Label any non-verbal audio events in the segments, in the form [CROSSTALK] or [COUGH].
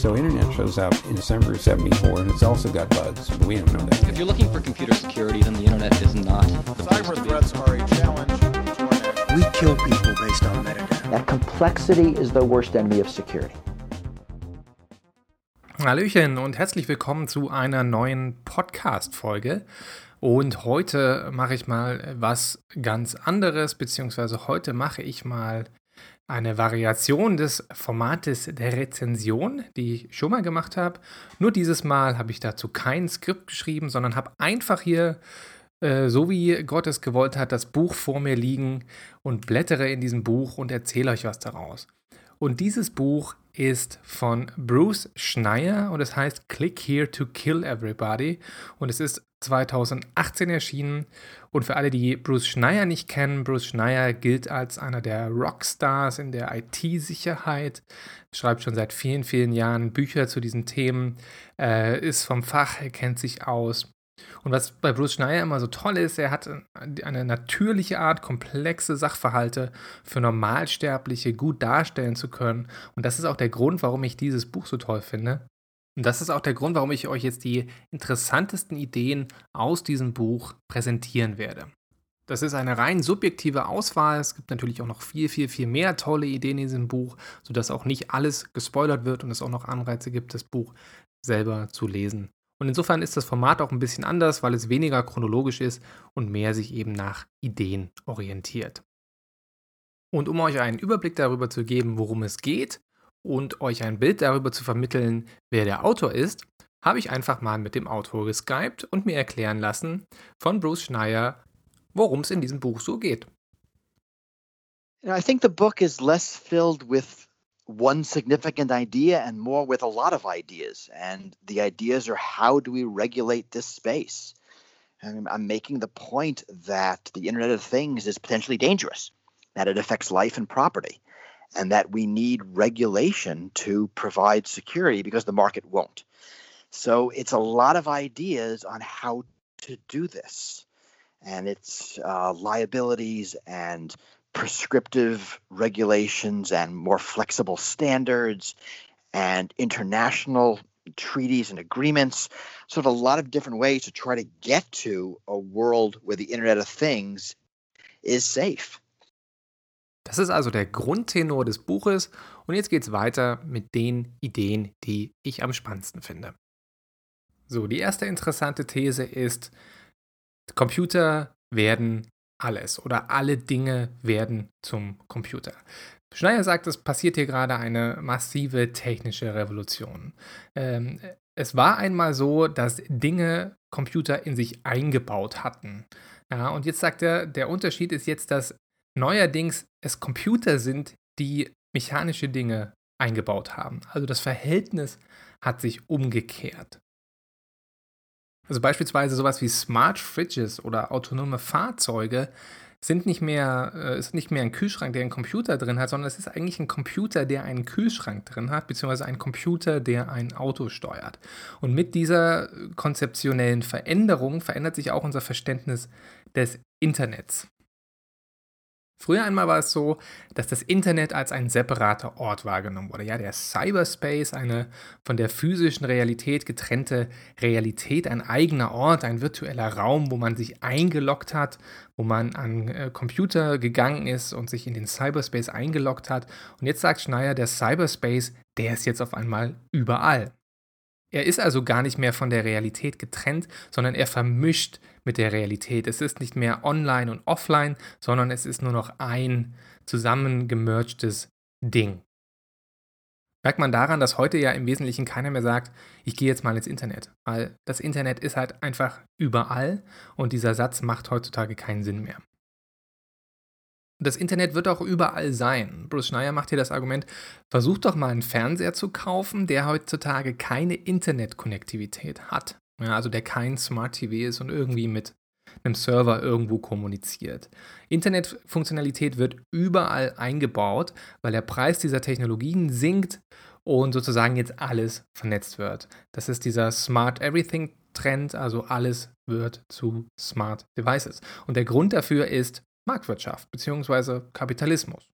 So internet shows up in December of 74 and it's also got bugs, but we don't know that. If you're looking for computer security, then the internet is not. Cyber threats are a challenge We kill people based on metadata. That complexity is the worst enemy of security. Hallöchen und herzlich willkommen zu einer neuen Podcast-Folge. Und heute mache ich mal was ganz anderes, beziehungsweise heute mache ich mal eine Variation des Formates der Rezension, die ich schon mal gemacht habe. Nur dieses Mal habe ich dazu kein Skript geschrieben, sondern habe einfach hier, äh, so wie Gott es gewollt hat, das Buch vor mir liegen und blättere in diesem Buch und erzähle euch was daraus. Und dieses Buch ist von Bruce Schneier und es heißt Click Here to Kill Everybody. Und es ist 2018 erschienen. Und für alle, die Bruce Schneier nicht kennen, Bruce Schneier gilt als einer der Rockstars in der IT-Sicherheit, schreibt schon seit vielen, vielen Jahren Bücher zu diesen Themen, äh, ist vom Fach, er kennt sich aus und was bei Bruce Schneier immer so toll ist, er hat eine natürliche Art, komplexe Sachverhalte für Normalsterbliche gut darstellen zu können. Und das ist auch der Grund, warum ich dieses Buch so toll finde. Und das ist auch der Grund, warum ich euch jetzt die interessantesten Ideen aus diesem Buch präsentieren werde. Das ist eine rein subjektive Auswahl. Es gibt natürlich auch noch viel, viel, viel mehr tolle Ideen in diesem Buch, sodass auch nicht alles gespoilert wird und es auch noch Anreize gibt, das Buch selber zu lesen. Und insofern ist das Format auch ein bisschen anders, weil es weniger chronologisch ist und mehr sich eben nach Ideen orientiert. Und um euch einen Überblick darüber zu geben, worum es geht und euch ein Bild darüber zu vermitteln, wer der Autor ist, habe ich einfach mal mit dem Autor geskypt und mir erklären lassen von Bruce Schneier, worum es in diesem Buch so geht. I think the book is less filled with one significant idea and more with a lot of ideas. And the ideas are how do we regulate this space? And I'm making the point that the Internet of Things is potentially dangerous, that it affects life and property, and that we need regulation to provide security because the market won't. So it's a lot of ideas on how to do this. And it's uh, liabilities and prescriptive regulations and more flexible standards and international treaties and agreements. Of a lot of different ways to try to get to a world where the Internet of Things is safe. Das ist also der Grundtenor des Buches und jetzt geht's weiter mit den Ideen, die ich am spannendsten finde. So, die erste interessante These ist, Computer werden alles oder alle Dinge werden zum Computer. Schneier sagt, es passiert hier gerade eine massive technische Revolution. Ähm, es war einmal so, dass Dinge Computer in sich eingebaut hatten. Ja, und jetzt sagt er, der Unterschied ist jetzt, dass neuerdings es Computer sind, die mechanische Dinge eingebaut haben. Also das Verhältnis hat sich umgekehrt. Also beispielsweise sowas wie Smart Fridges oder autonome Fahrzeuge sind nicht mehr, äh, ist nicht mehr ein Kühlschrank, der einen Computer drin hat, sondern es ist eigentlich ein Computer, der einen Kühlschrank drin hat, beziehungsweise ein Computer, der ein Auto steuert. Und mit dieser konzeptionellen Veränderung verändert sich auch unser Verständnis des Internets. Früher einmal war es so, dass das Internet als ein separater Ort wahrgenommen wurde. Ja, der Cyberspace, eine von der physischen Realität getrennte Realität, ein eigener Ort, ein virtueller Raum, wo man sich eingeloggt hat, wo man an äh, Computer gegangen ist und sich in den Cyberspace eingeloggt hat. Und jetzt sagt Schneier, der Cyberspace, der ist jetzt auf einmal überall. Er ist also gar nicht mehr von der Realität getrennt, sondern er vermischt mit der Realität. Es ist nicht mehr online und offline, sondern es ist nur noch ein zusammengemergtes Ding. Merkt man daran, dass heute ja im Wesentlichen keiner mehr sagt, ich gehe jetzt mal ins Internet, weil das Internet ist halt einfach überall und dieser Satz macht heutzutage keinen Sinn mehr. Das Internet wird auch überall sein. Bruce Schneier macht hier das Argument, versucht doch mal einen Fernseher zu kaufen, der heutzutage keine Internetkonnektivität hat. Ja, also der kein Smart TV ist und irgendwie mit einem Server irgendwo kommuniziert. Internetfunktionalität wird überall eingebaut, weil der Preis dieser Technologien sinkt und sozusagen jetzt alles vernetzt wird. Das ist dieser Smart Everything Trend, also alles wird zu Smart Devices. Und der Grund dafür ist Marktwirtschaft bzw. Kapitalismus.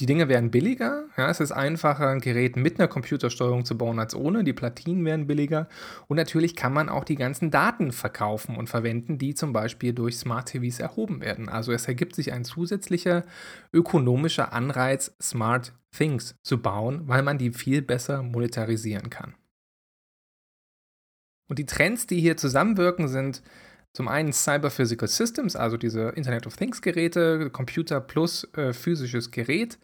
Die Dinge werden billiger. Ja, es ist einfacher, ein Gerät mit einer Computersteuerung zu bauen als ohne. Die Platinen werden billiger. Und natürlich kann man auch die ganzen Daten verkaufen und verwenden, die zum Beispiel durch Smart TVs erhoben werden. Also es ergibt sich ein zusätzlicher ökonomischer Anreiz, Smart Things zu bauen, weil man die viel besser monetarisieren kann. Und die Trends, die hier zusammenwirken, sind zum einen Cyber Physical Systems, also diese Internet of Things Geräte, Computer plus äh, physisches Gerät.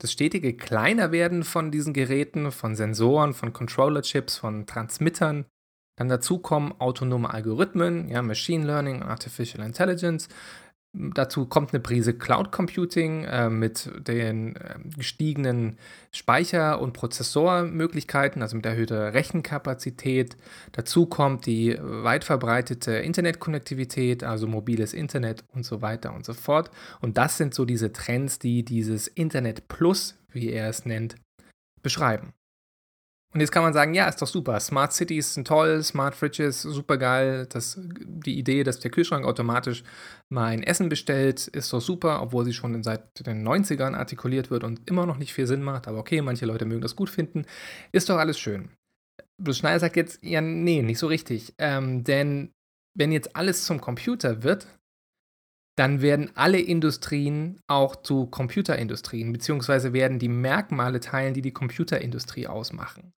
Das stetige Kleinerwerden von diesen Geräten, von Sensoren, von Controller-Chips, von Transmittern. Dann dazu kommen autonome Algorithmen, ja, Machine Learning, Artificial Intelligence, Dazu kommt eine Prise Cloud Computing äh, mit den äh, gestiegenen Speicher- und Prozessormöglichkeiten, also mit erhöhter Rechenkapazität. Dazu kommt die weit verbreitete Internetkonnektivität, also mobiles Internet und so weiter und so fort. Und das sind so diese Trends, die dieses Internet Plus, wie er es nennt, beschreiben. Und jetzt kann man sagen, ja, ist doch super. Smart Cities sind toll, Smart Fridges, super geil. Die Idee, dass der Kühlschrank automatisch mein Essen bestellt, ist doch super, obwohl sie schon seit den 90ern artikuliert wird und immer noch nicht viel Sinn macht. Aber okay, manche Leute mögen das gut finden. Ist doch alles schön. Bruce Schneider sagt jetzt, ja, nee, nicht so richtig. Ähm, denn wenn jetzt alles zum Computer wird, dann werden alle Industrien auch zu Computerindustrien, beziehungsweise werden die Merkmale teilen, die die Computerindustrie ausmachen.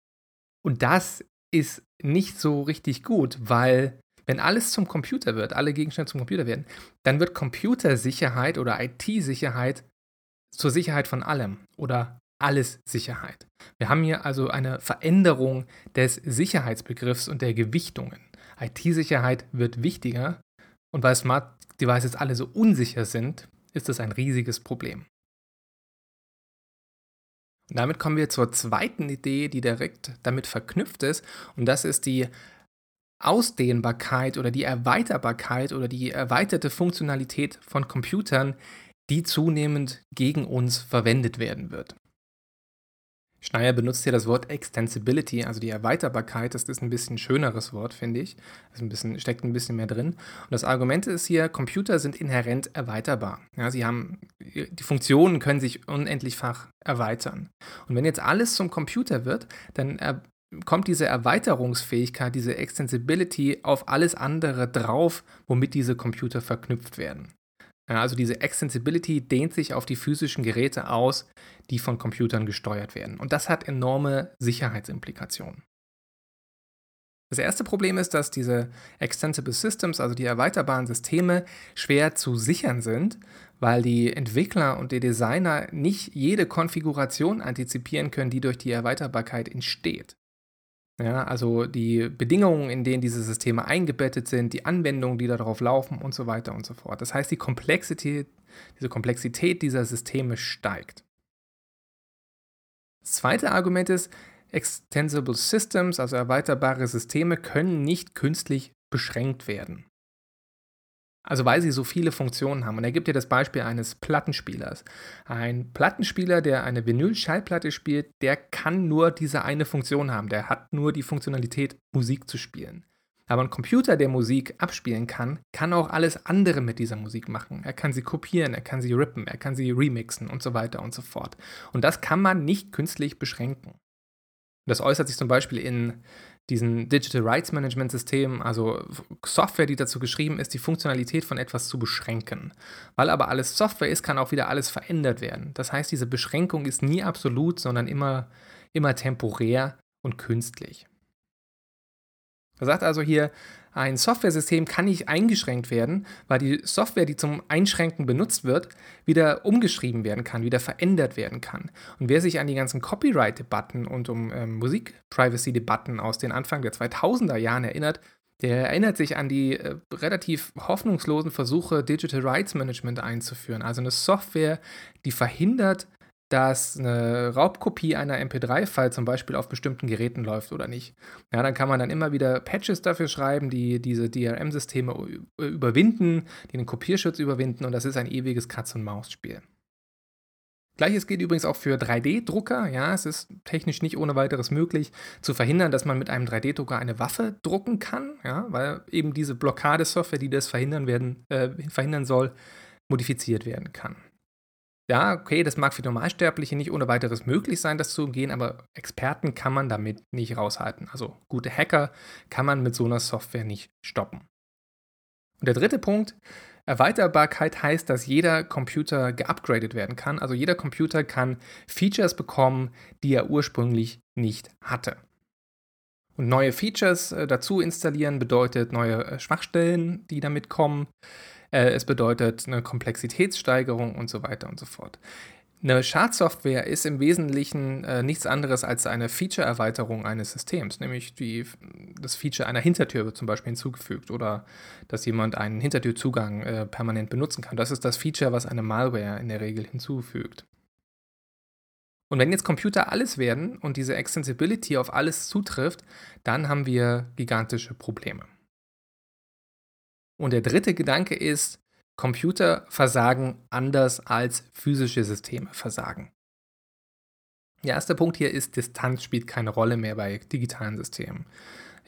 Und das ist nicht so richtig gut, weil wenn alles zum Computer wird, alle Gegenstände zum Computer werden, dann wird Computersicherheit oder IT-Sicherheit zur Sicherheit von allem oder alles Sicherheit. Wir haben hier also eine Veränderung des Sicherheitsbegriffs und der Gewichtungen. IT-Sicherheit wird wichtiger und weil Smart Devices alle so unsicher sind, ist das ein riesiges Problem. Und damit kommen wir zur zweiten Idee, die direkt damit verknüpft ist. Und das ist die Ausdehnbarkeit oder die Erweiterbarkeit oder die erweiterte Funktionalität von Computern, die zunehmend gegen uns verwendet werden wird. Schneier benutzt hier das Wort Extensibility, also die Erweiterbarkeit. Das ist ein bisschen schöneres Wort, finde ich. Das ein bisschen, steckt ein bisschen mehr drin. Und das Argument ist hier, Computer sind inhärent erweiterbar. Ja, sie haben, die Funktionen können sich unendlichfach erweitern. Und wenn jetzt alles zum Computer wird, dann er, kommt diese Erweiterungsfähigkeit, diese Extensibility auf alles andere drauf, womit diese Computer verknüpft werden. Ja, also diese Extensibility dehnt sich auf die physischen Geräte aus, die von Computern gesteuert werden. Und das hat enorme Sicherheitsimplikationen. Das erste Problem ist, dass diese Extensible Systems, also die erweiterbaren Systeme, schwer zu sichern sind, weil die Entwickler und die Designer nicht jede Konfiguration antizipieren können, die durch die Erweiterbarkeit entsteht. Ja, also die Bedingungen, in denen diese Systeme eingebettet sind, die Anwendungen, die darauf laufen und so weiter und so fort. Das heißt, die Komplexität, diese Komplexität dieser Systeme steigt. Das zweite Argument ist, Extensible Systems, also erweiterbare Systeme, können nicht künstlich beschränkt werden. Also weil sie so viele Funktionen haben. Und er gibt dir das Beispiel eines Plattenspielers. Ein Plattenspieler, der eine Vinyl-Schallplatte spielt, der kann nur diese eine Funktion haben. Der hat nur die Funktionalität, Musik zu spielen. Aber ein Computer, der Musik abspielen kann, kann auch alles andere mit dieser Musik machen. Er kann sie kopieren, er kann sie rippen, er kann sie remixen und so weiter und so fort. Und das kann man nicht künstlich beschränken. Das äußert sich zum Beispiel in diesen Digital Rights Management Systemen, also Software, die dazu geschrieben ist, die Funktionalität von etwas zu beschränken. Weil aber alles Software ist, kann auch wieder alles verändert werden. Das heißt, diese Beschränkung ist nie absolut, sondern immer, immer temporär und künstlich. Er sagt also hier, ein Softwaresystem kann nicht eingeschränkt werden, weil die Software, die zum Einschränken benutzt wird, wieder umgeschrieben werden kann, wieder verändert werden kann. Und wer sich an die ganzen Copyright-Debatten und um ähm, Musik-Privacy-Debatten aus den Anfang der 2000er Jahren erinnert, der erinnert sich an die äh, relativ hoffnungslosen Versuche, Digital Rights Management einzuführen. Also eine Software, die verhindert, dass eine Raubkopie einer MP3-File zum Beispiel auf bestimmten Geräten läuft oder nicht. Ja, dann kann man dann immer wieder Patches dafür schreiben, die diese DRM-Systeme überwinden, die den Kopierschutz überwinden und das ist ein ewiges Katz-und-Maus-Spiel. Gleiches gilt übrigens auch für 3D-Drucker. Ja, es ist technisch nicht ohne weiteres möglich zu verhindern, dass man mit einem 3D-Drucker eine Waffe drucken kann, ja, weil eben diese Blockadesoftware, die das verhindern, werden, äh, verhindern soll, modifiziert werden kann. Ja, okay, das mag für Normalsterbliche nicht ohne weiteres möglich sein, das zu umgehen, aber Experten kann man damit nicht raushalten. Also gute Hacker kann man mit so einer Software nicht stoppen. Und der dritte Punkt, Erweiterbarkeit heißt, dass jeder Computer geupgradet werden kann. Also jeder Computer kann Features bekommen, die er ursprünglich nicht hatte. Und neue Features äh, dazu installieren bedeutet neue äh, Schwachstellen, die damit kommen. Äh, es bedeutet eine Komplexitätssteigerung und so weiter und so fort. Eine Schadsoftware ist im Wesentlichen äh, nichts anderes als eine Feature-Erweiterung eines Systems, nämlich die, das Feature einer Hintertür wird zum Beispiel hinzugefügt oder dass jemand einen Hintertürzugang äh, permanent benutzen kann. Das ist das Feature, was eine Malware in der Regel hinzufügt. Und wenn jetzt Computer alles werden und diese Extensibility auf alles zutrifft, dann haben wir gigantische Probleme. Und der dritte Gedanke ist, Computer versagen anders als physische Systeme versagen. Der erste Punkt hier ist, Distanz spielt keine Rolle mehr bei digitalen Systemen.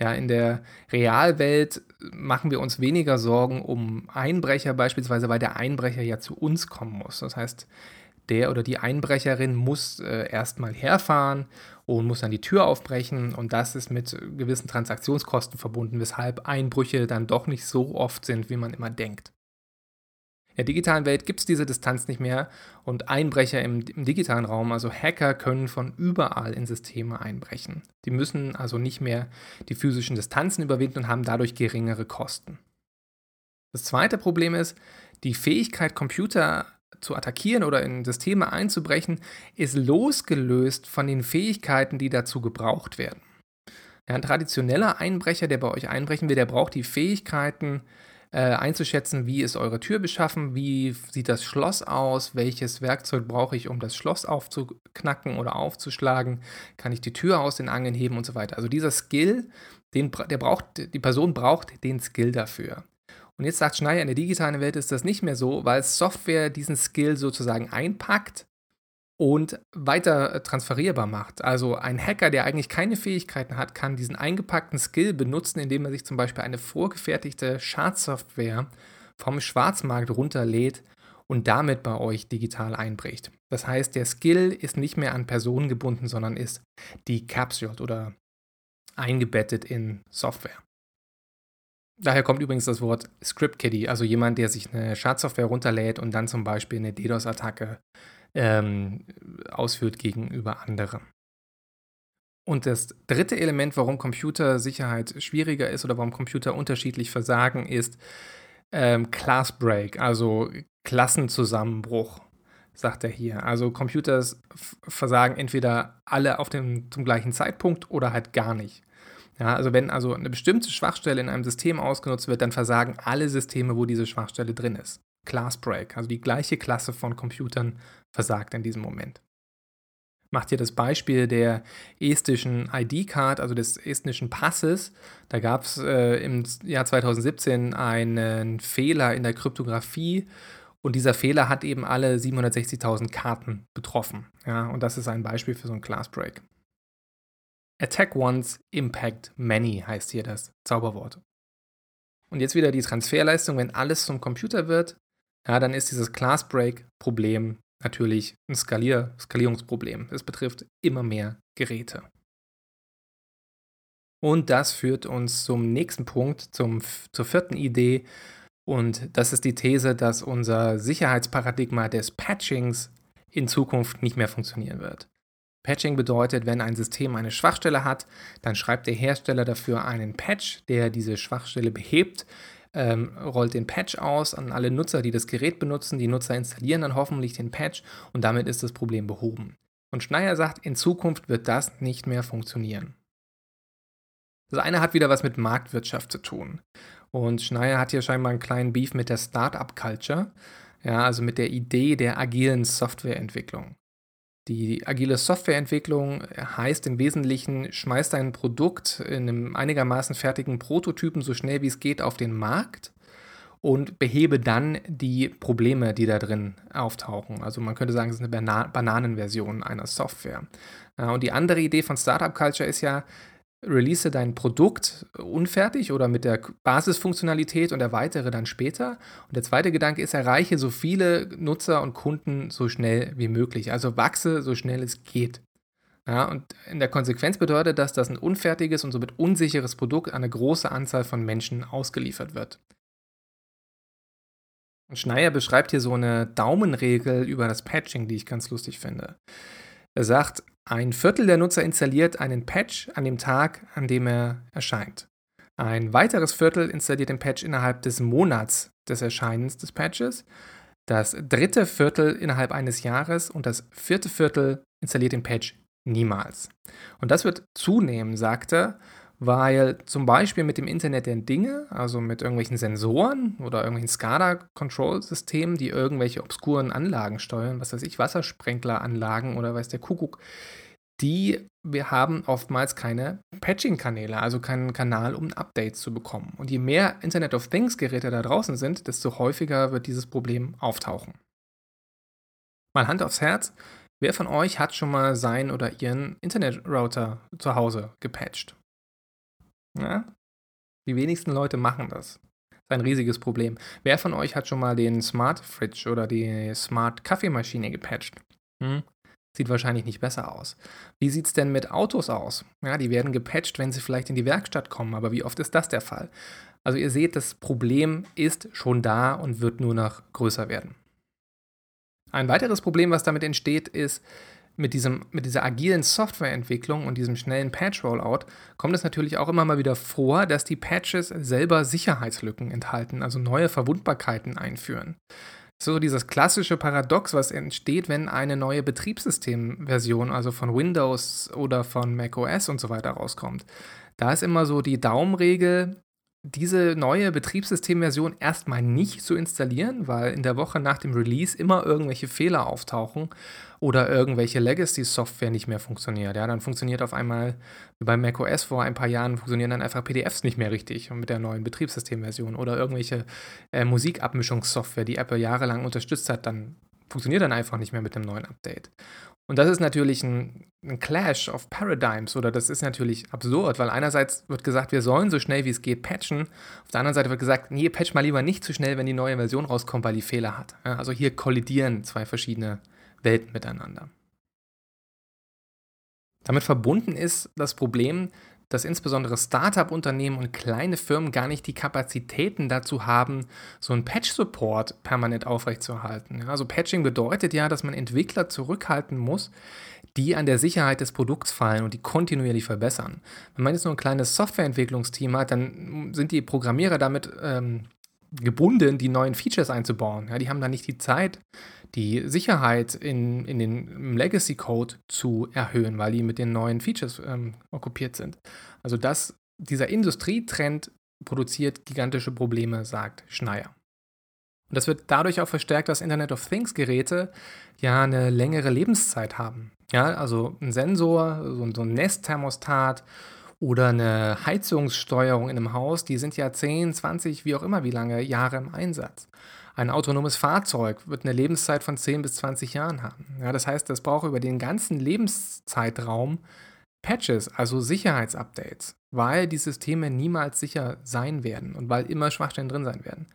Ja, in der Realwelt machen wir uns weniger Sorgen um Einbrecher, beispielsweise weil der Einbrecher ja zu uns kommen muss. Das heißt, der oder die Einbrecherin muss äh, erstmal herfahren und muss dann die Tür aufbrechen und das ist mit gewissen Transaktionskosten verbunden, weshalb Einbrüche dann doch nicht so oft sind, wie man immer denkt. In der digitalen Welt gibt es diese Distanz nicht mehr und Einbrecher im, im, digitalen Raum, also Hacker, können von überall in Systeme einbrechen. Die müssen also nicht mehr die physischen Distanzen überwinden und haben dadurch geringere Kosten. Das zweite Problem ist, die Fähigkeit, Computer zu attackieren oder in Systeme einzubrechen, ist losgelöst von den Fähigkeiten, die dazu gebraucht werden. Ja, ein traditioneller Einbrecher, der bei euch einbrechen will, der braucht die Fähigkeiten, äh, einzuschätzen, wie ist eure Tür beschaffen, wie sieht das Schloss aus, welches Werkzeug brauche ich, um das Schloss aufzuknacken oder aufzuschlagen, kann ich die Tür aus den Angeln heben und so weiter. Also dieser Skill, den, der braucht, die Person braucht den Skill dafür. Und jetzt sagt Schneider, in der digitalen Welt ist das nicht mehr so, weil Software diesen Skill sozusagen einpackt und weiter äh, transferierbar macht. Also ein Hacker, der eigentlich keine Fähigkeiten hat, kann diesen eingepackten Skill benutzen, indem er sich zum Beispiel eine vorgefertigte Schadsoftware vom Schwarzmarkt runterlädt und damit bei euch digital einbricht. Das heißt, der Skill ist nicht mehr an Personen gebunden, sondern ist decapsuled oder eingebettet in Software. Daher kommt übrigens das Wort Script Kiddie, also jemand, der sich eine Schadsoftware runterlädt und dann zum Beispiel eine DDoS-Attacke ähm, ausführt gegenüber anderen. Und das dritte Element, warum Computersicherheit schwieriger ist oder warum Computer unterschiedlich versagen, ist ähm, Class Break, also Klassenzusammenbruch, sagt er hier. Also Computer versagen entweder alle auf dem, zum gleichen Zeitpunkt oder halt gar nicht. Ja, also wenn also eine bestimmte Schwachstelle in einem System ausgenutzt wird, dann versagen alle Systeme, wo diese Schwachstelle drin ist. Class Break, also die gleiche Klasse von Computern versagt in diesem Moment. Macht hier das Beispiel der estischen ID-Card, also des estnischen Passes. Da gab es äh, im Jahr 2017 einen Fehler in der Kryptographie und dieser Fehler hat eben alle 760.000 Karten betroffen. Ja, und das ist ein Beispiel für so einen Class Break. Attack once, impact many heißt hier das Zauberwort. Und jetzt wieder die Transferleistung, wenn alles zum Computer wird, ja, dann ist dieses Class Break Problem natürlich ein Skalier Skalierungsproblem. Es betrifft immer mehr Geräte. Und das führt uns zum nächsten Punkt, zum, zur vierten Idee. Und das ist die These, dass unser Sicherheitsparadigma des Patchings in Zukunft nicht mehr funktionieren wird. Patching bedeutet, wenn ein System eine Schwachstelle hat, dann schreibt der Hersteller dafür einen Patch, der diese Schwachstelle behebt, ähm, rollt den Patch aus an alle Nutzer, die das Gerät benutzen. Die Nutzer installieren dann hoffentlich den Patch und damit ist das Problem behoben. Und Schneier sagt, in Zukunft wird das nicht mehr funktionieren. Das eine hat wieder was mit Marktwirtschaft zu tun. Und Schneier hat hier scheinbar einen kleinen Beef mit der Startup-Culture, ja, also mit der Idee der agilen Softwareentwicklung. Die agile Softwareentwicklung heißt im Wesentlichen, schmeißt ein Produkt in einem einigermaßen fertigen Prototypen so schnell wie es geht auf den Markt und behebe dann die Probleme, die da drin auftauchen. Also man könnte sagen, es ist eine Bana Bananenversion einer Software. Und die andere Idee von Startup Culture ist ja, release dein Produkt unfertig oder mit der Basisfunktionalität und erweitere dann später. Und der zweite Gedanke ist, erreiche so viele Nutzer und Kunden so schnell wie möglich. Also wachse so schnell es geht. Ja, und in der Konsequenz bedeutet das, dass ein unfertiges und somit unsicheres Produkt an eine große Anzahl von Menschen ausgeliefert wird. Und Schneier beschreibt hier so eine Daumenregel über das Patching, die ich ganz lustig finde. Er sagt, ein Viertel der Nutzer installiert einen Patch an dem Tag, an dem er erscheint. Ein weiteres Viertel installiert den Patch innerhalb des Monats des Erscheinens des Patches. Das dritte Viertel innerhalb eines Jahres und das vierte Viertel installiert den Patch niemals. Und das wird zunehmen, sagt er, weil zum Beispiel mit dem Internet der Dinge, also mit irgendwelchen Sensoren oder irgendwelchen SCADA-Control-Systemen, die irgendwelche obskuren Anlagen steuern, was weiß ich, Wassersprenkleranlagen oder weiß der Kuckuck, die wir haben oftmals keine Patching-Kanäle, also keinen Kanal, um Updates zu bekommen. Und je mehr Internet of Things-Geräte da draußen sind, desto häufiger wird dieses Problem auftauchen. Mal Hand aufs Herz, wer von euch hat schon mal seinen oder ihren Internet-Router zu Hause gepatcht? Ja? Die wenigsten Leute machen das. Das ist ein riesiges Problem. Wer von euch hat schon mal den Smart Fridge oder die Smart Kaffeemaschine gepatcht? Hm? Sieht wahrscheinlich nicht besser aus. Wie sieht es denn mit Autos aus? Ja, die werden gepatcht, wenn sie vielleicht in die Werkstatt kommen, aber wie oft ist das der Fall? Also ihr seht, das Problem ist schon da und wird nur noch größer werden. Ein weiteres Problem, was damit entsteht, ist, mit, diesem, mit dieser agilen Softwareentwicklung und diesem schnellen Patch-Rollout kommt es natürlich auch immer mal wieder vor, dass die Patches selber Sicherheitslücken enthalten, also neue Verwundbarkeiten einführen. So dieses klassische Paradox, was entsteht, wenn eine neue Betriebssystemversion, also von Windows oder von macOS und so weiter rauskommt. Da ist immer so die Daumenregel, diese neue Betriebssystemversion erstmal nicht zu installieren, weil in der Woche nach dem Release immer irgendwelche Fehler auftauchen oder irgendwelche Legacy-Software nicht mehr funktioniert. Ja, dann funktioniert auf einmal wie bei macOS vor ein paar Jahren funktionieren dann einfach PDFs nicht mehr richtig mit der neuen Betriebssystemversion oder irgendwelche äh, Musikabmischungssoftware, die Apple jahrelang unterstützt hat, dann funktioniert dann einfach nicht mehr mit dem neuen Update. Und das ist natürlich ein, ein, Clash of Paradigms oder das ist natürlich absurd, weil einerseits wird gesagt, wir sollen so schnell wie es geht patchen, auf der anderen Seite wird gesagt, nee, patch mal lieber nicht zu schnell, wenn die neue Version rauskommt, weil die Fehler hat. Also hier kollidieren zwei verschiedene Welten miteinander. Damit verbunden ist das Problem, dass insbesondere Startup-Unternehmen und kleine Firmen gar nicht die Kapazitäten dazu haben, so einen Patch-Support permanent aufrechtzuerhalten. also Patching bedeutet ja, dass man Entwickler zurückhalten muss, die an der Sicherheit des Produkts fallen und die kontinuierlich verbessern. Wenn man jetzt nur ein kleines Softwareentwicklungsteam hat, dann sind die Programmierer damit ähm, gebunden, die neuen Features einzubauen. Ja, die haben da nicht die Zeit, die Sicherheit in, in den Legacy-Code zu erhöhen, weil die mit den neuen Features ähm, okkupiert sind. Also das, dieser Industrietrend produziert gigantische Probleme, sagt Schneier. Und das wird dadurch auch verstärkt, dass Internet of Things Geräte ja eine längere Lebenszeit haben. Ja, also ein Sensor, so, so ein Nest-Thermostat oder eine Heizungssteuerung in einem Haus, die sind ja 10, 20, wie auch immer, wie lange Jahre im Einsatz. Ein autonomes Fahrzeug wird eine Lebenszeit von 10 bis 20 Jahren haben. Ja, das heißt, das braucht über den ganzen Lebenszeitraum Patches, also Sicherheitsupdates, weil die Systeme niemals sicher sein werden und weil immer Schwachstellen drin sein werden.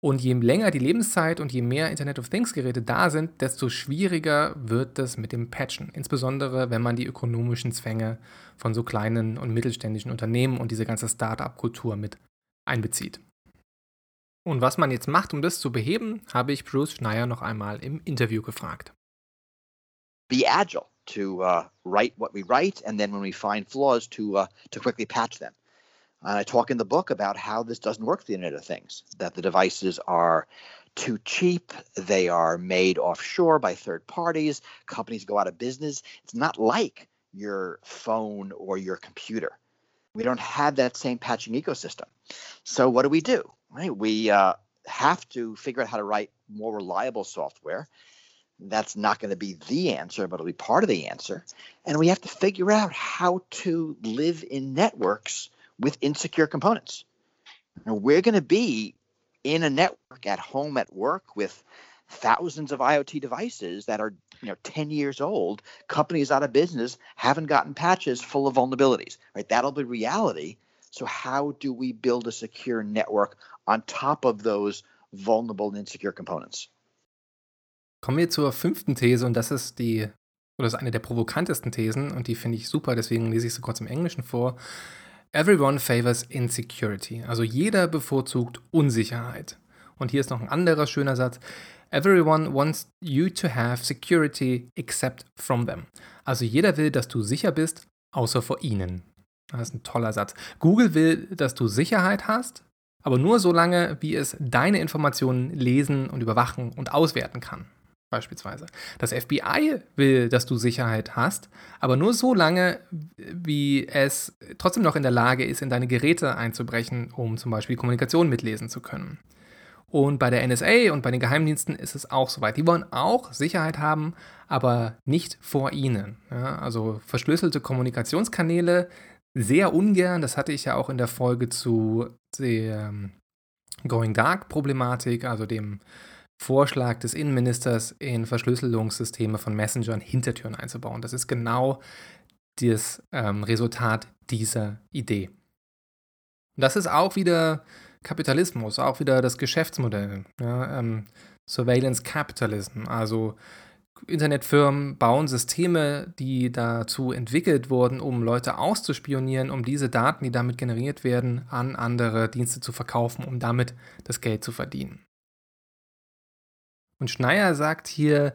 Und je länger die Lebenszeit und je mehr Internet of Things Geräte da sind, desto schwieriger wird es mit dem Patchen. Insbesondere, wenn man die ökonomischen Zwänge von so kleinen und mittelständischen Unternehmen und diese ganze Start-up-Kultur mit einbezieht. Und was man jetzt macht, um das zu beheben, habe ich Bruce Schneier noch einmal im Interview gefragt. Be agile to uh, write what we write, and then when we find flaws, to uh, to quickly patch them. I talk in the book about how this doesn't work the Internet of Things, that the devices are too cheap, they are made offshore by third parties, companies go out of business. It's not like your phone or your computer. We don't have that same patching ecosystem. So what do we do? Right? We uh, have to figure out how to write more reliable software. That's not going to be the answer, but it'll be part of the answer. And we have to figure out how to live in networks with insecure components. Now, we're going to be in a network at home, at work, with thousands of IoT devices that are you know 10 years old, companies out of business haven't gotten patches full of vulnerabilities. Right? That'll be reality. So how do we build a secure network on top of those vulnerable and insecure components? Kommen wir zur fünften These und das ist die, oder ist eine der provokantesten Thesen und die finde ich super, deswegen lese ich sie kurz im Englischen vor. Everyone favors insecurity. Also jeder bevorzugt Unsicherheit. Und hier ist noch ein anderer schöner Satz. Everyone wants you to have security except from them. Also jeder will, dass du sicher bist, außer vor ihnen. Das ist ein toller Satz. Google will, dass du Sicherheit hast, aber nur so lange, wie es deine Informationen lesen und überwachen und auswerten kann beispielsweise. Das FBI will, dass du Sicherheit hast, aber nur so lange, wie es trotzdem noch in der Lage ist, in deine Geräte einzubrechen, um zum Beispiel Kommunikation mitlesen zu können. Und bei der NSA und bei den Geheimdiensten ist es auch soweit. Die wollen auch Sicherheit haben, aber nicht vor ihnen. Ja, also verschlüsselte Kommunikationskanäle sehr ungern. Das hatte ich ja auch in der Folge zu der ähm, Going Dark Problematik, also dem Vorschlag des Innenministers in Verschlüsselungssysteme von Messengern Hintertüren einzubauen. Das ist genau das ähm, Resultat dieser Idee. Das ist auch wieder Kapitalismus, auch wieder das Geschäftsmodell. Ja, ähm, Surveillance Capitalism, also Internetfirmen bauen Systeme, die dazu entwickelt wurden, um Leute auszuspionieren, um diese Daten, die damit generiert werden, an andere Dienste zu verkaufen, um damit das Geld zu verdienen. Und Schneier sagt hier,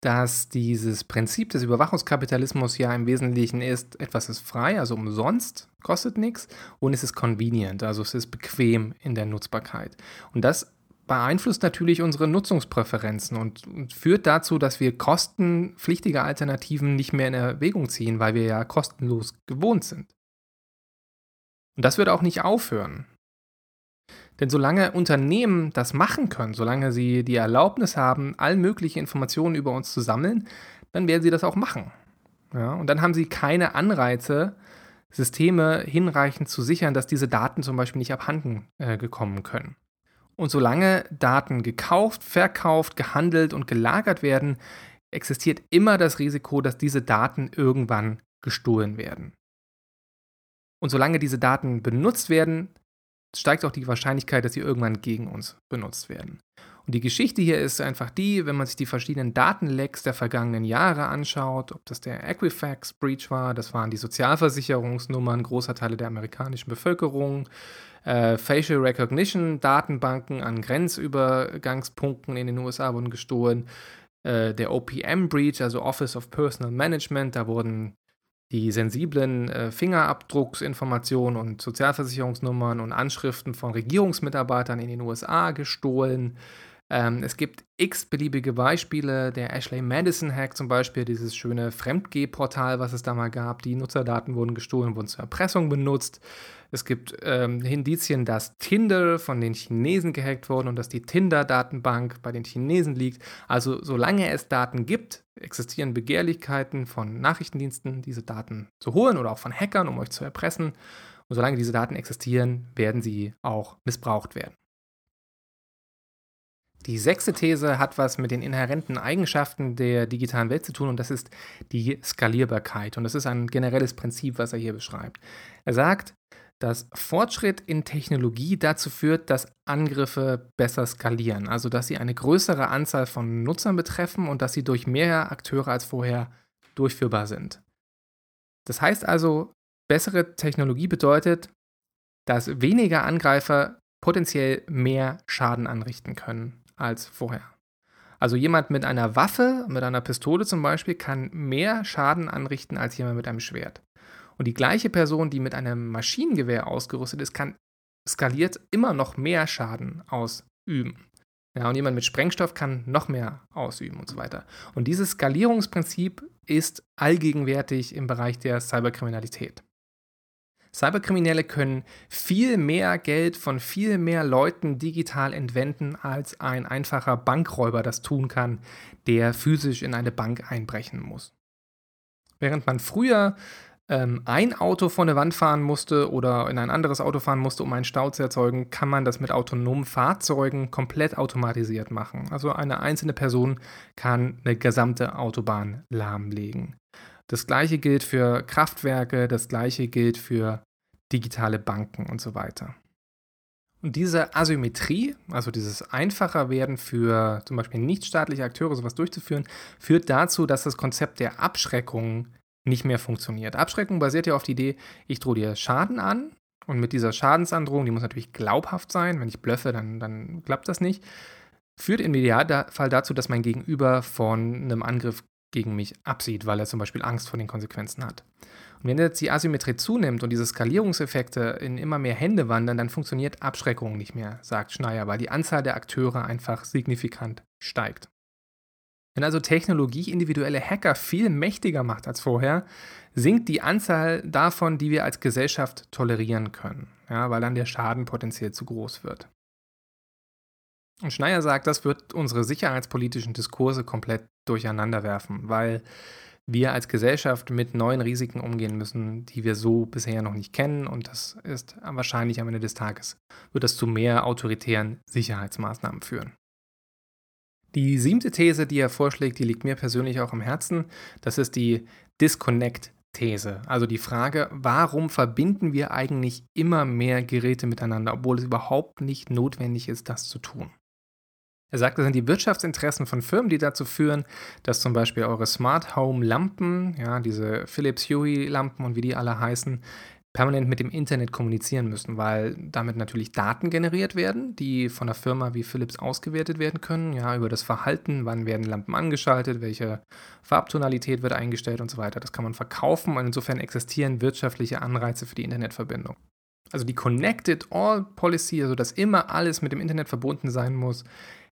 dass dieses Prinzip des Überwachungskapitalismus ja im Wesentlichen ist, etwas ist frei, also umsonst, kostet nichts und es ist convenient, also es ist bequem in der Nutzbarkeit. Und das beeinflusst natürlich unsere Nutzungspräferenzen und, und, führt dazu, dass wir kostenpflichtige Alternativen nicht mehr in Erwägung ziehen, weil wir ja kostenlos gewohnt sind. Und das wird auch nicht aufhören. Denn solange Unternehmen das machen können, solange sie die Erlaubnis haben, all mögliche Informationen über uns zu sammeln, dann werden sie das auch machen. Ja, und dann haben sie keine Anreize, Systeme hinreichend zu sichern, dass diese Daten zum Beispiel nicht abhanden äh, gekommen können. Und solange Daten gekauft, verkauft, gehandelt und gelagert werden, existiert immer das Risiko, dass diese Daten irgendwann gestohlen werden. Und solange diese Daten benutzt werden, steigt auch die Wahrscheinlichkeit, dass sie irgendwann gegen uns benutzt werden. Und die Geschichte hier ist einfach die, wenn man sich die verschiedenen Datenlecks der vergangenen Jahre anschaut, ob das der Equifax Breach war, das waren die Sozialversicherungsnummern großer Teile der amerikanischen Bevölkerung, äh, Facial Recognition Datenbanken an Grenzübergangspunkten in den USA wurden gestohlen, äh, der OPM Breach, also Office of Personal Management, da wurden die sensiblen äh, Fingerabdrucksinformationen und Sozialversicherungsnummern und Anschriften von Regierungsmitarbeitern in den USA gestohlen. Ähm, es gibt x-beliebige Beispiele. Der Ashley Madison Hack zum Beispiel, dieses schöne Fremdgeh-Portal, was es da mal gab. Die Nutzerdaten wurden gestohlen, wurden zur Erpressung benutzt. Es gibt ähm, Indizien, dass Tinder von den Chinesen gehackt wurde und dass die Tinder-Datenbank bei den Chinesen liegt. Also solange es Daten gibt, existieren Begehrlichkeiten von Nachrichtendiensten, diese Daten zu holen oder auch von Hackern, um euch zu erpressen. Und solange diese Daten existieren, werden sie auch missbraucht werden. Die sechste These hat was mit den inhärenten Eigenschaften der digitalen Welt zu tun und das ist die Skalierbarkeit. Und das ist ein generelles Prinzip, was er hier beschreibt. Er sagt, dass Fortschritt in Technologie dazu führt, dass Angriffe besser skalieren, also dass sie eine größere Anzahl von Nutzern betreffen und dass sie durch mehr Akteure als vorher durchführbar sind. Das heißt also, bessere Technologie bedeutet, dass weniger Angreifer potenziell mehr Schaden anrichten können als vorher. Also jemand mit einer Waffe, mit einer Pistole zum Beispiel, kann mehr Schaden anrichten als jemand mit einem Schwert. Und die gleiche Person, die mit einem Maschinengewehr ausgerüstet ist, kann skaliert immer noch mehr Schaden ausüben. Ja, und jemand mit Sprengstoff kann noch mehr ausüben und so weiter. Und dieses Skalierungsprinzip ist allgegenwärtig im Bereich der Cyberkriminalität. Cyberkriminelle können viel mehr Geld von viel mehr Leuten digital entwenden, als ein einfacher Bankräuber das tun kann, der physisch in eine Bank einbrechen muss. Während man früher ähm, ein Auto vor eine Wand fahren musste oder in ein anderes Auto fahren musste, um einen Stau zu erzeugen, kann man das mit autonomen Fahrzeugen komplett automatisiert machen. Also eine einzelne Person kann eine gesamte Autobahn lahmlegen. Das gleiche gilt für Kraftwerke, das gleiche gilt für digitale Banken und so weiter. Und diese Asymmetrie, also dieses einfacher werden für zum Beispiel nichtstaatliche Akteure sowas durchzuführen, führt dazu, dass das Konzept der Abschreckung nicht mehr funktioniert. Abschreckung basiert ja auf der Idee, ich drohe dir Schaden an und mit dieser Schadensandrohung, die muss natürlich glaubhaft sein, wenn ich blöffe, dann, dann klappt das nicht, führt im Idealfall dazu, dass mein Gegenüber von einem Angriff gegen mich absieht, weil er zum Beispiel Angst vor den Konsequenzen hat. Und wenn jetzt die Asymmetrie zunimmt und diese Skalierungseffekte in immer mehr Hände wandern, dann funktioniert Abschreckung nicht mehr, sagt Schneier, weil die Anzahl der Akteure einfach signifikant steigt. Wenn also Technologie individuelle Hacker viel mächtiger macht als vorher, sinkt die Anzahl davon, die wir als Gesellschaft tolerieren können, ja, weil dann der Schaden potenziell zu groß wird. Und Schneier sagt, das wird unsere sicherheitspolitischen Diskurse komplett durcheinander werfen, weil wir als Gesellschaft mit neuen Risiken umgehen müssen, die wir so bisher noch nicht kennen. Und das ist wahrscheinlich am Ende des Tages, wird das zu mehr autoritären Sicherheitsmaßnahmen führen. Die siebte These, die er vorschlägt, die liegt mir persönlich auch am Herzen. Das ist die Disconnect-These. Also die Frage, warum verbinden wir eigentlich immer mehr Geräte miteinander, obwohl es überhaupt nicht notwendig ist, das zu tun? Er sagt, das sind die Wirtschaftsinteressen von Firmen, die dazu führen, dass zum Beispiel eure Smart Home Lampen, ja, diese Philips Hue Lampen und wie die alle heißen, permanent mit dem Internet kommunizieren müssen, weil damit natürlich Daten generiert werden, die von einer Firma wie Philips ausgewertet werden können, ja, über das Verhalten, wann werden Lampen angeschaltet, welche Farbtonalität wird eingestellt und so weiter. Das kann man verkaufen und insofern existieren wirtschaftliche Anreize für die Internetverbindung. Also die Connected All Policy, also dass immer alles mit dem Internet verbunden sein muss,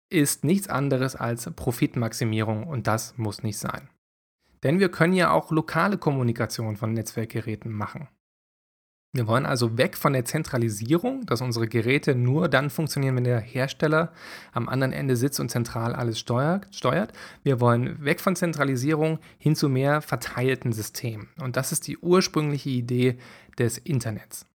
ist nichts anderes als Profitmaximierung und das muss nicht sein. Denn wir können ja auch lokale Kommunikation von Netzwerkgeräten machen. Wir wollen also weg von der Zentralisierung, dass unsere Geräte nur dann funktionieren, wenn der Hersteller am anderen Ende sitzt und zentral alles steuert. Wir wollen weg von Zentralisierung hin zu mehr verteilten Systemen. Und das ist die ursprüngliche Idee des Internets.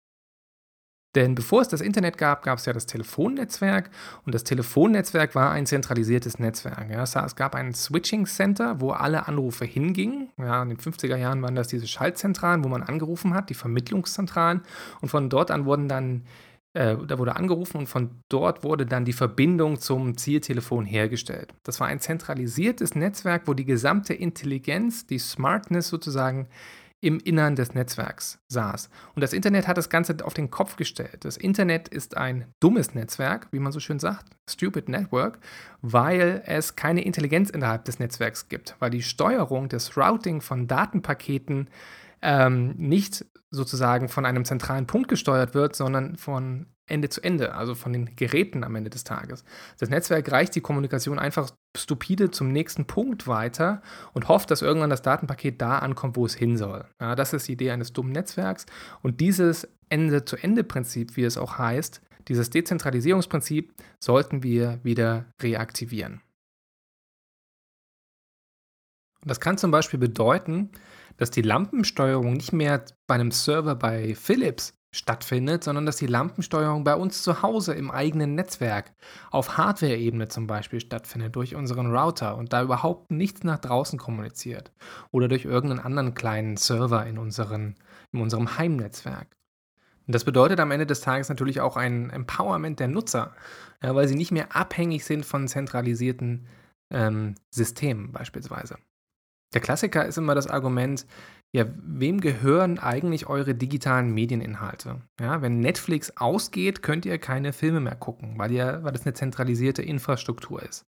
Denn bevor es das Internet gab, gab es ja das Telefonnetzwerk und das Telefonnetzwerk war ein zentralisiertes Netzwerk. Ja. Es gab ein Switching Center, wo alle Anrufe hingingen. Ja, in den 50er Jahren waren das diese Schaltzentralen, wo man angerufen hat, die Vermittlungszentralen. Und von dort an wurden dann, äh, da wurde angerufen und von dort wurde dann die Verbindung zum Zieltelefon hergestellt. Das war ein zentralisiertes Netzwerk, wo die gesamte Intelligenz, die Smartness sozusagen im Innern des Netzwerks saß. Und das Internet hat das Ganze auf den Kopf gestellt. Das Internet ist ein dummes Netzwerk, wie man so schön sagt, Stupid Network, weil es keine Intelligenz innerhalb des Netzwerks gibt, weil die Steuerung, das Routing von Datenpaketen ähm, nicht sozusagen von einem zentralen Punkt gesteuert wird, sondern von Ende zu Ende, also von den Geräten am Ende des Tages. Das Netzwerk reicht die Kommunikation einfach stupide zum nächsten Punkt weiter und hofft, dass irgendwann das Datenpaket da ankommt, wo es hin soll. Ja, das ist die Idee eines dummen Netzwerks. Und dieses Ende-zu-Ende-Prinzip, wie es auch heißt, dieses Dezentralisierungsprinzip, sollten wir wieder reaktivieren. Und das kann zum Beispiel bedeuten, dass die Lampensteuerung nicht mehr bei einem Server bei Philips stattfindet, sondern dass die Lampensteuerung bei uns zu Hause im eigenen Netzwerk auf Hardware-Ebene zum Beispiel stattfindet durch unseren Router und da überhaupt nichts nach draußen kommuniziert oder durch irgendeinen anderen kleinen Server in, unseren, in unserem Heimnetzwerk. Und das bedeutet am Ende des Tages natürlich auch ein Empowerment der Nutzer, ja, weil sie nicht mehr abhängig sind von zentralisierten ähm, Systemen beispielsweise. Der Klassiker ist immer das Argument, ja, wem gehören eigentlich eure digitalen Medieninhalte? Ja, wenn Netflix ausgeht, könnt ihr keine Filme mehr gucken, weil, ihr, weil das eine zentralisierte Infrastruktur ist.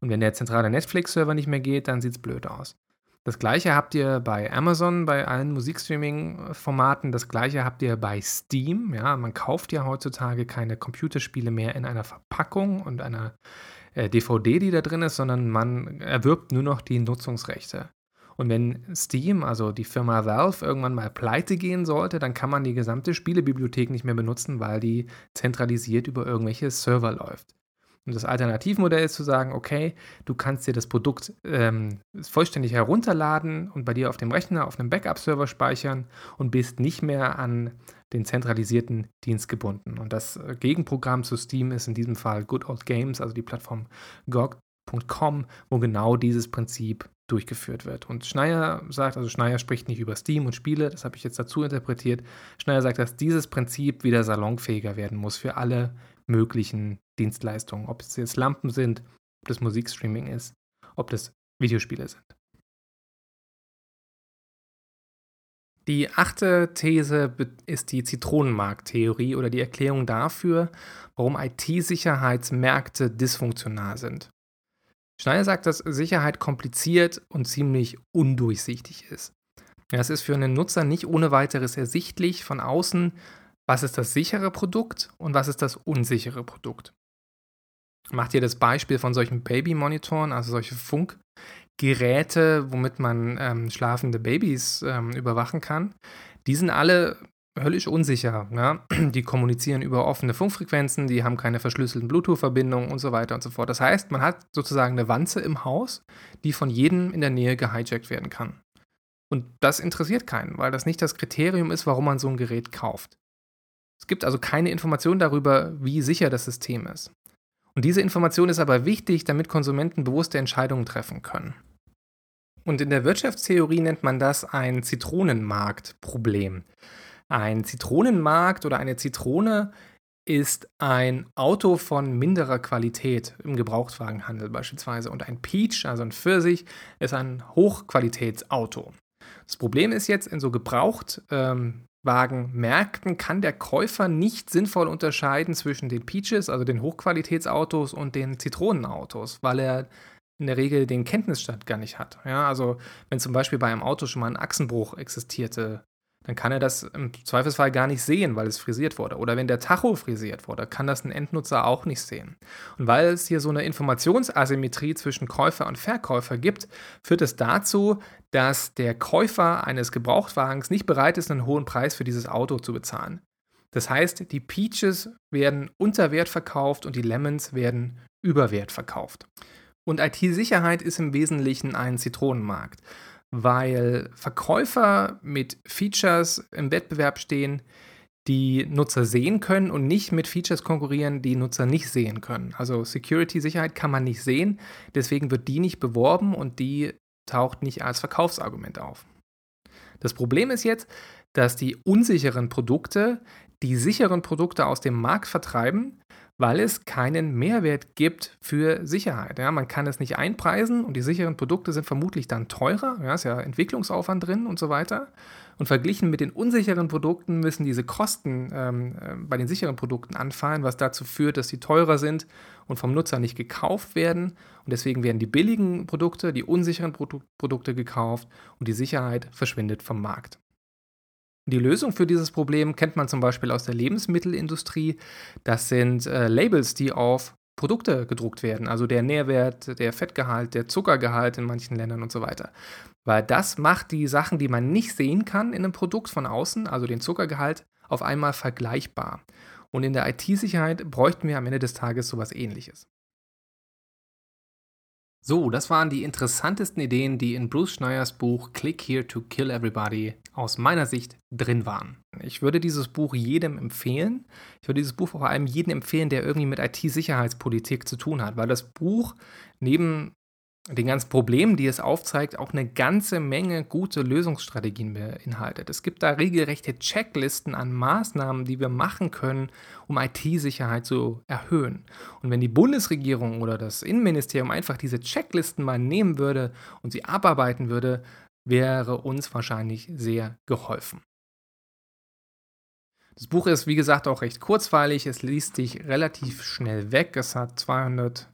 Und wenn der zentrale Netflix-Server nicht mehr geht, dann sieht es blöd aus. Das gleiche habt ihr bei Amazon, bei allen Musikstreaming-Formaten. Das gleiche habt ihr bei Steam. Ja, man kauft ja heutzutage keine Computerspiele mehr in einer Verpackung und einer äh, DVD, die da drin ist, sondern man erwirbt nur noch die Nutzungsrechte. Und wenn Steam, also die Firma Valve, irgendwann mal pleite gehen sollte, dann kann man die gesamte Spielebibliothek nicht mehr benutzen, weil die zentralisiert über irgendwelche Server läuft. Und das Alternativmodell ist zu sagen, okay, du kannst dir das Produkt ähm, vollständig herunterladen und bei dir auf dem Rechner, auf einem Backup-Server speichern und bist nicht mehr an den zentralisierten Dienst gebunden. Und das äh, Gegenprogramm zu Steam ist in diesem Fall Good Old Games, also die Plattform GOG.com, wo genau dieses Prinzip durchgeführt wird. Und Schneier sagt, also Schneier spricht nicht über Steam und Spiele, das habe ich jetzt dazu interpretiert. Schneier sagt, dass dieses Prinzip wieder salonfähiger werden muss für alle möglichen Dienstleistungen. Ob es jetzt Lampen sind, ob das Musikstreaming ist, ob das Videospiele sind. Die achte These ist die Zitronenmarkttheorie oder die Erklärung dafür, warum IT-Sicherheitsmärkte dysfunktional sind. Schneider sagt, dass Sicherheit kompliziert und ziemlich undurchsichtig ist. Es ist für einen Nutzer nicht ohne weiteres ersichtlich von außen, was ist das sichere Produkt und was ist das unsichere Produkt. Macht ihr das Beispiel von solchen Babymonitoren, also solche Funkgeräte, womit man ähm, schlafende Babys ähm, überwachen kann. Die sind alle höllisch unsicher. Ja? [CLEARS THROAT] Die kommunizieren über offene Funkfrequenzen, die haben keine verschlüsselten Bluetooth-Verbindungen und so weiter und so fort. Das heißt, man hat sozusagen eine Wanze im Haus, die von jedem in der Nähe gehijackt werden kann. Und das interessiert keinen, weil das nicht das Kriterium ist, warum man so ein Gerät kauft. Es gibt also keine Information darüber, wie sicher das System ist. Und diese Information ist aber wichtig, damit Konsumenten bewusste Entscheidungen treffen können. Und in der Wirtschaftstheorie nennt man das ein Zitronenmarktproblem. Ein Zitronenmarkt oder eine Zitrone ist ein Auto von minderer Qualität im Gebrauchtwagenhandel beispielsweise. Und ein Peach, also ein Pfirsich, ist ein Hochqualitätsauto. Das Problem ist jetzt in so gebraucht ähm, kann der Käufer nicht sinnvoll unterscheiden zwischen den Peaches, also den Hochqualitätsautos, und den Zitronenautos, weil er in der Regel den Kenntnisstand gar nicht hat. Ja, also wenn zum Beispiel bei einem Auto schon mal ein Achsenbruch existierte, dann kann er das im Zweifelsfall gar nicht sehen, weil es frisiert wurde. Oder wenn der Tacho frisiert wurde, kann das ein Endnutzer auch nicht sehen. Und weil es hier so eine Informationsasymmetrie zwischen Käufer und Verkäufer gibt, führt es dazu, dass der Käufer eines Gebrauchtwagens nicht bereit ist, einen hohen Preis für dieses Auto zu bezahlen. Das heißt, die Peaches werden unter Wert verkauft und die Lemons werden über Wert verkauft. Und IT-Sicherheit ist im Wesentlichen ein Zitronenmarkt weil Verkäufer mit Features im Wettbewerb stehen, die Nutzer sehen können und nicht mit Features konkurrieren, die Nutzer nicht sehen können. Also Security-Sicherheit kann man nicht sehen, deswegen wird die nicht beworben und die taucht nicht als Verkaufsargument auf. Das Problem ist jetzt, dass die unsicheren Produkte die sicheren Produkte aus dem Markt vertreiben, weil es keinen Mehrwert gibt für Sicherheit. Ja, man kann es nicht einpreisen und die sicheren Produkte sind vermutlich dann teurer. Ja, ist ja Entwicklungsaufwand drin und so weiter. Und verglichen mit den unsicheren Produkten müssen diese Kosten ähm, äh, bei den sicheren Produkten anfallen, was dazu führt, dass sie teurer sind und vom Nutzer nicht gekauft werden. Und deswegen werden die billigen Produkte, die unsicheren Produ Produkte gekauft und die Sicherheit verschwindet vom Markt. Die Lösung für dieses Problem kennt man zum Beispiel aus der Lebensmittelindustrie. Das sind äh, Labels, die auf Produkte gedruckt werden, also der Nährwert, der Fettgehalt, der Zuckergehalt in manchen Ländern und so weiter. Weil das macht die Sachen, die man nicht sehen kann in einem Produkt von außen, also den Zuckergehalt, auf einmal vergleichbar. Und in der IT-Sicherheit bräuchten wir am Ende des Tages sowas ähnliches. So, das waren die interessantesten Ideen, die in Bruce Schneiers Buch Click Here to Kill Everybody aus meiner Sicht drin waren. Ich würde dieses Buch jedem empfehlen. Ich würde dieses Buch vor allem jedem empfehlen, der irgendwie mit IT-Sicherheitspolitik zu tun hat, weil das Buch neben den ganzen Problemen, die es aufzeigt, auch eine ganze Menge gute Lösungsstrategien beinhaltet. Es gibt da regelrechte Checklisten an Maßnahmen, die wir machen können, um IT-Sicherheit zu erhöhen. Und wenn die Bundesregierung oder das Innenministerium einfach diese Checklisten mal nehmen würde und sie abarbeiten würde, wäre uns wahrscheinlich sehr geholfen. Das Buch ist, wie gesagt, auch recht kurzweilig. Es liest sich relativ schnell weg. Es hat 200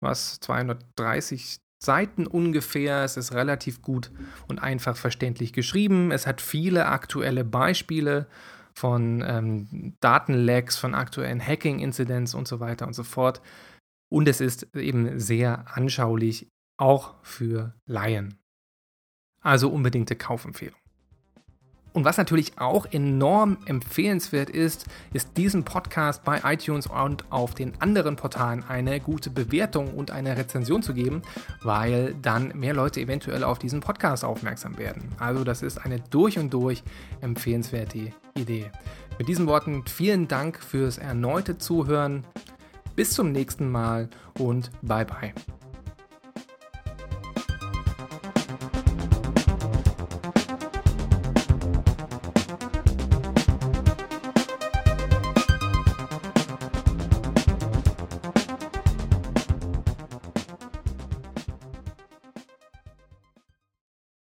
was 230 Seiten ungefähr. Es ist relativ gut und einfach verständlich geschrieben. Es hat viele aktuelle Beispiele von ähm, Datenlecks, von aktuellen Hacking-Inzidenz und so weiter und so fort. Und es ist eben sehr Und was natürlich auch enorm empfehlenswert ist, ist diesem Podcast bei iTunes und auf den anderen Portalen eine gute Bewertung und eine Rezension zu geben, weil dann mehr Leute eventuell auf diesen Podcast aufmerksam werden. Also das ist eine durch und durch empfehlenswerte Idee. Mit diesen Worten vielen Dank fürs erneute Zuhören. Bis zum nächsten Mal und bye bye.